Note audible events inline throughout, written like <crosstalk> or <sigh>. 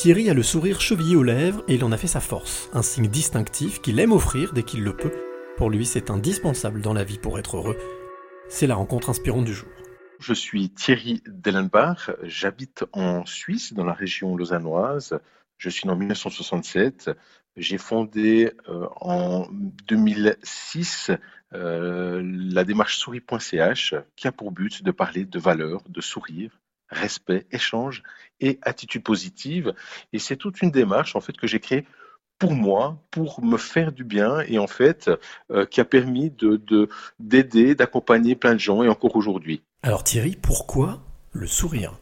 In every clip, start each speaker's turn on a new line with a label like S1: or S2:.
S1: Thierry a le sourire chevillé aux lèvres et il en a fait sa force, un signe distinctif qu'il aime offrir dès qu'il le peut. Pour lui, c'est indispensable dans la vie pour être heureux. C'est la rencontre inspirante du jour.
S2: Je suis Thierry Dellenbach, j'habite en Suisse, dans la région lausannoise. Je suis né en 1967. J'ai fondé euh, en 2006 euh, la démarche souris.ch qui a pour but de parler de valeurs, de sourire, respect, échange et attitude positive. Et c'est toute une démarche en fait que j'ai créée pour moi, pour me faire du bien et en fait euh, qui a permis de d'aider, d'accompagner plein de gens et encore aujourd'hui.
S1: Alors Thierry, pourquoi le sourire?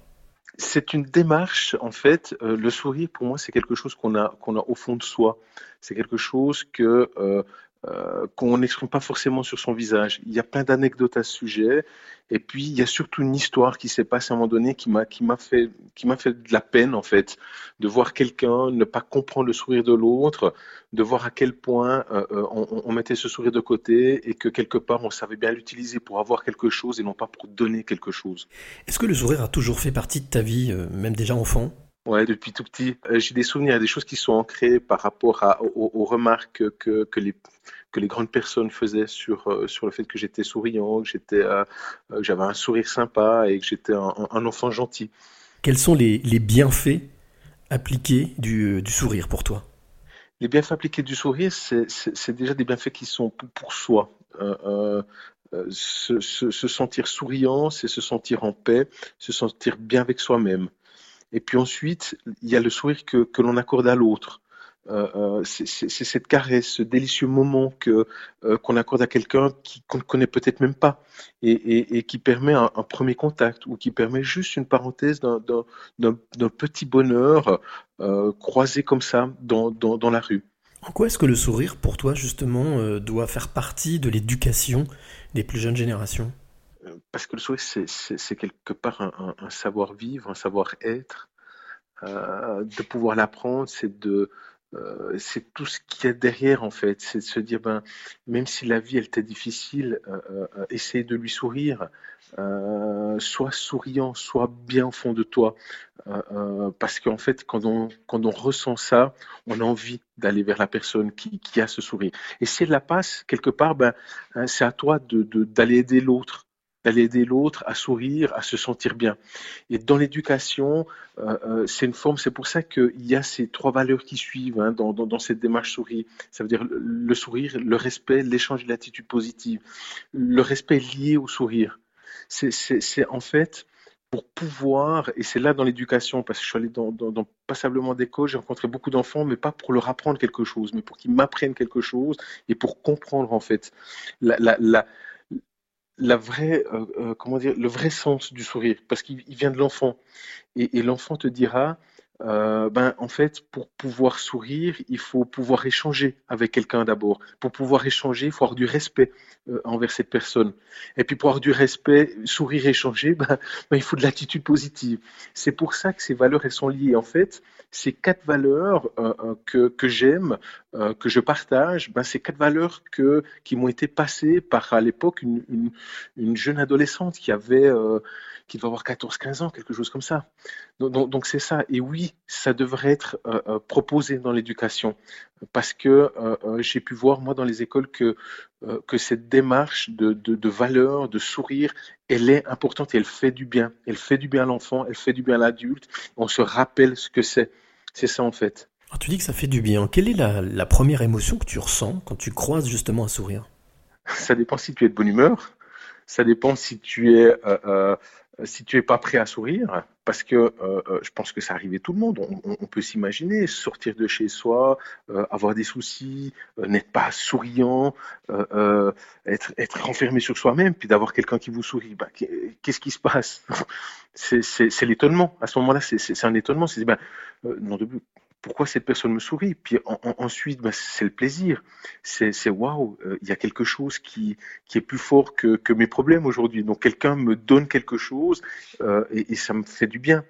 S2: C'est une démarche, en fait, euh, le sourire pour moi c'est quelque chose qu'on a qu'on a au fond de soi. C'est quelque chose que euh, euh, qu'on n'exprime pas forcément sur son visage. Il y a plein d'anecdotes à ce sujet, et puis il y a surtout une histoire qui s'est passée à un moment donné qui m'a fait fait de la peine en fait, de voir quelqu'un ne pas comprendre le sourire de l'autre, de voir à quel point euh, euh, on, mettait ce sourire de côté et que quelque part on savait bien l'utiliser pour avoir quelque chose et non pas pour donner quelque chose.
S1: Est-ce que le sourire a toujours fait partie de ta vie, même déjà enfant?
S2: Ouais, depuis tout petit, j'ai des souvenirs, des choses qui sont ancrées par rapport à, aux, remarques que, que, les, que les grandes personnes faisaient sur, euh, sur le fait que j'étais souriant, que j'étais, euh, euh, j'avais un sourire sympa et que j'étais un, enfant gentil.
S1: Quels sont les, les bienfaits appliqués du, du, sourire pour toi?
S2: Les bienfaits appliqués du sourire, c'est déjà des bienfaits qui sont pour, soi. se, se, sentir souriant, c'est se sentir en paix, se sentir bien avec soi-même. Et puis ensuite, il y a le sourire que, que l'on accorde à l'autre. Euh, euh, c'est cette caresse, ce délicieux moment que euh, qu'on accorde à quelqu'un qu'on ne connaît peut-être même pas et, qui permet un, premier contact ou qui permet juste une parenthèse d'un petit bonheur croisé comme ça dans, dans, la rue.
S1: En quoi est-ce que le sourire, pour toi, justement, doit faire partie de l'éducation des plus jeunes générations?
S2: Parce que le sourire, c'est quelque part un, savoir-vivre, un savoir-être. de pouvoir l'apprendre, c'est de, euh, c'est tout ce qu'il y a derrière en fait, c'est de se dire ben même si la vie elle était difficile, euh, euh, essaye de lui sourire, sois souriant, sois bien au fond de toi, parce qu'en fait quand on quand on ressent ça, on a envie d'aller vers la personne qui, qui a ce sourire. Et si elle la passe quelque part, ben hein, c'est à toi de d'aller aider l'autre d'aller aider l'autre à sourire, à se sentir bien. Et dans l'éducation, euh, euh, c'est une forme, c'est pour ça qu'il y a ces trois valeurs qui suivent hein, dans, cette démarche souris. Ça veut dire le, sourire, le respect, l'échange de l'attitude positive. Le respect lié au sourire. C'est en fait pour pouvoir, et c'est là dans l'éducation, parce que je suis allé dans, dans, dans passablement d'écoles, j'ai rencontré beaucoup d'enfants, mais pas pour leur apprendre quelque chose, mais pour qu'ils m'apprennent quelque chose et pour comprendre en fait la la vraie, euh, euh, comment dire, le vrai sens du sourire, parce qu'il vient de l'enfant. Et, et l'enfant te dira, euh, ben, en fait, pour pouvoir sourire, il faut pouvoir échanger avec quelqu'un d'abord. Pour pouvoir échanger, il faut avoir du respect euh, envers cette personne. Et puis pour avoir du respect, sourire, échanger, <laughs> ben, ben, il faut de l'attitude positive. C'est pour ça que ces valeurs, elles sont liées. En fait, ces quatre valeurs euh, que, que j'aime, que je partage, ben, ces quatre valeurs que, qui m'ont été passées par, à l'époque, une, une, une, jeune adolescente qui avait qui doit avoir 14-15 ans, quelque chose comme ça. Donc, donc, c'est ça. Et oui, ça devrait être euh, euh, proposé dans l'éducation, parce que euh, j'ai pu voir moi dans les écoles que que cette démarche de, de, de, valeur, de sourire, elle est importante et elle fait du bien. Elle fait du bien à l'enfant, elle fait du bien à l'adulte. On se rappelle ce que c'est. C'est ça en fait.
S1: Alors, tu dis que ça fait du bien. Quelle est la, la première émotion que tu ressens quand tu croises justement un sourire?
S2: Ça dépend si tu es de bonne humeur. Ça dépend si tu es euh, si tu es pas prêt à sourire, parce que euh, euh, je pense que ça arrive à tout le monde, on, peut s'imaginer sortir de chez soi, avoir des soucis, n'être pas souriant, être, être renfermé sur soi-même, puis d'avoir quelqu'un qui vous sourit. Bah, qu'est-ce qui se passe? <laughs> C'est l'étonnement. À ce moment-là, c'est un étonnement. C'est ben, non, de, pourquoi cette personne me sourit? Puis ensuite, ben, c'est le plaisir. C'est waouh, euh, il y a quelque chose qui, est plus fort que, mes problèmes aujourd'hui. Donc quelqu'un me donne quelque chose euh, et, et, ça me fait du bien.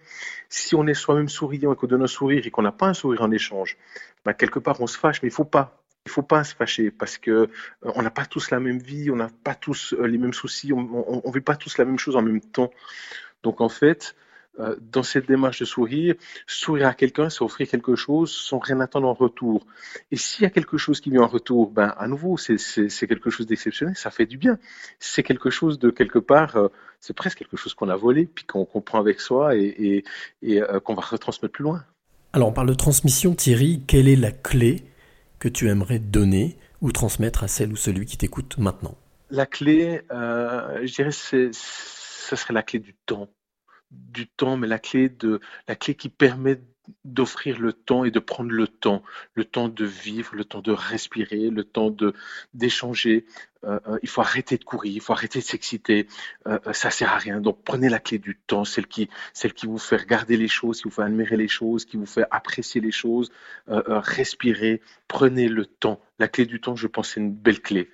S2: Si on est soi-même souriant et qu'on donne un sourire et qu'on n'a pas un sourire en échange, ben, quelque part on se fâche, mais il faut pas. Il faut pas se fâcher parce que euh, on n'a pas tous la même vie, on n'a pas tous les mêmes soucis, on ne vit pas tous la même chose en même temps. Donc en fait, euh, dans cette démarche de sourire, sourire à quelqu'un, c'est offrir quelque chose sans rien attendre en retour. Et s'il y a quelque chose qui vient en retour, ben à nouveau, c'est quelque chose d'exceptionnel, ça fait du bien. C'est quelque chose de quelque part, euh, c'est presque quelque chose qu'on a volé, puis qu'on comprend avec soi et, et, euh, qu'on va retransmettre plus loin.
S1: Alors on parle de transmission, Thierry, quelle est la clé que tu aimerais donner ou transmettre à celle ou celui qui t'écoute maintenant?
S2: La clé, je dirais, ce serait la clé du temps du temps, mais la clé de la clé qui permet d'offrir le temps et de prendre le temps, le temps de vivre, le temps de respirer, le temps de d'échanger. Euh, euh, il faut arrêter de courir, il faut arrêter de s'exciter. Euh, euh, ça sert à rien. Donc prenez la clé du temps, celle qui celle qui vous fait regarder les choses, qui vous fait admirer les choses, qui vous fait apprécier les choses. respirer. Prenez le temps. La clé du temps, je pense, c'est une belle clé.